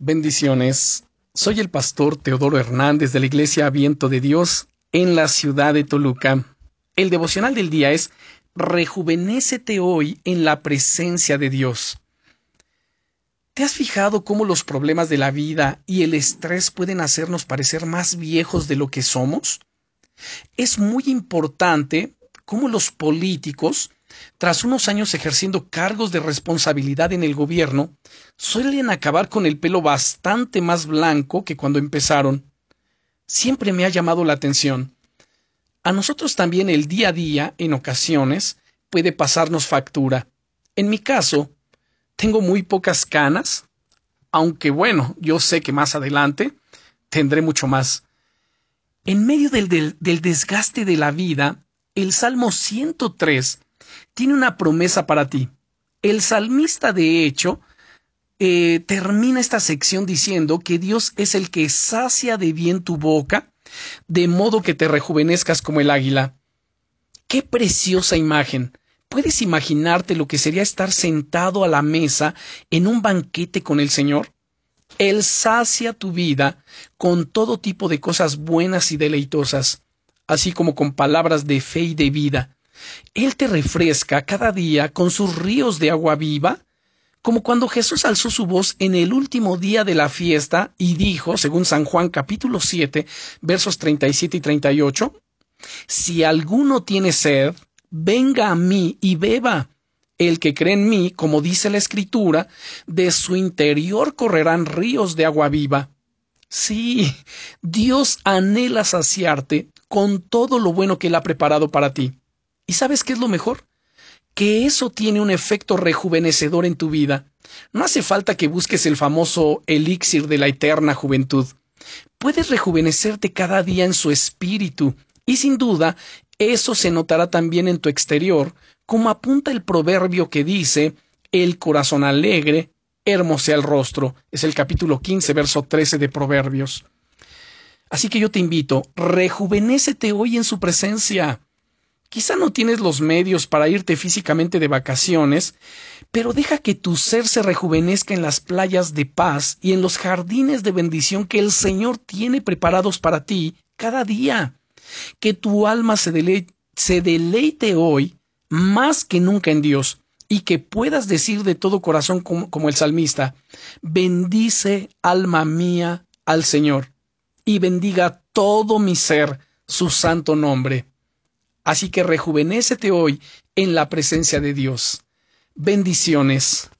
Bendiciones. Soy el pastor Teodoro Hernández de la Iglesia Viento de Dios en la ciudad de Toluca. El devocional del día es Rejuvenécete hoy en la presencia de Dios. ¿Te has fijado cómo los problemas de la vida y el estrés pueden hacernos parecer más viejos de lo que somos? Es muy importante cómo los políticos tras unos años ejerciendo cargos de responsabilidad en el gobierno, suelen acabar con el pelo bastante más blanco que cuando empezaron. Siempre me ha llamado la atención. A nosotros también el día a día, en ocasiones, puede pasarnos factura. En mi caso, tengo muy pocas canas, aunque bueno, yo sé que más adelante tendré mucho más. En medio del, del, del desgaste de la vida, el Salmo 103 tiene una promesa para ti. El salmista, de hecho, eh, termina esta sección diciendo que Dios es el que sacia de bien tu boca, de modo que te rejuvenezcas como el águila. Qué preciosa imagen. ¿Puedes imaginarte lo que sería estar sentado a la mesa en un banquete con el Señor? Él sacia tu vida con todo tipo de cosas buenas y deleitosas, así como con palabras de fe y de vida. Él te refresca cada día con sus ríos de agua viva, como cuando Jesús alzó su voz en el último día de la fiesta y dijo, según San Juan capítulo 7, versos 37 y 38, Si alguno tiene sed, venga a mí y beba. El que cree en mí, como dice la Escritura, de su interior correrán ríos de agua viva. Sí, Dios anhela saciarte con todo lo bueno que Él ha preparado para ti. ¿Y sabes qué es lo mejor? Que eso tiene un efecto rejuvenecedor en tu vida. No hace falta que busques el famoso elixir de la eterna juventud. Puedes rejuvenecerte cada día en su espíritu, y sin duda eso se notará también en tu exterior, como apunta el proverbio que dice el corazón alegre, hermosea el rostro. Es el capítulo 15, verso 13 de Proverbios. Así que yo te invito, rejuvenécete hoy en su presencia. Quizá no tienes los medios para irte físicamente de vacaciones, pero deja que tu ser se rejuvenezca en las playas de paz y en los jardines de bendición que el Señor tiene preparados para ti cada día. Que tu alma se deleite, hoy más que nunca en Dios y que puedas decir de todo corazón como, el salmista, bendice alma mía al Señor y bendiga todo mi ser su santo nombre. Así que rejuvenécete hoy en la presencia de Dios. Bendiciones.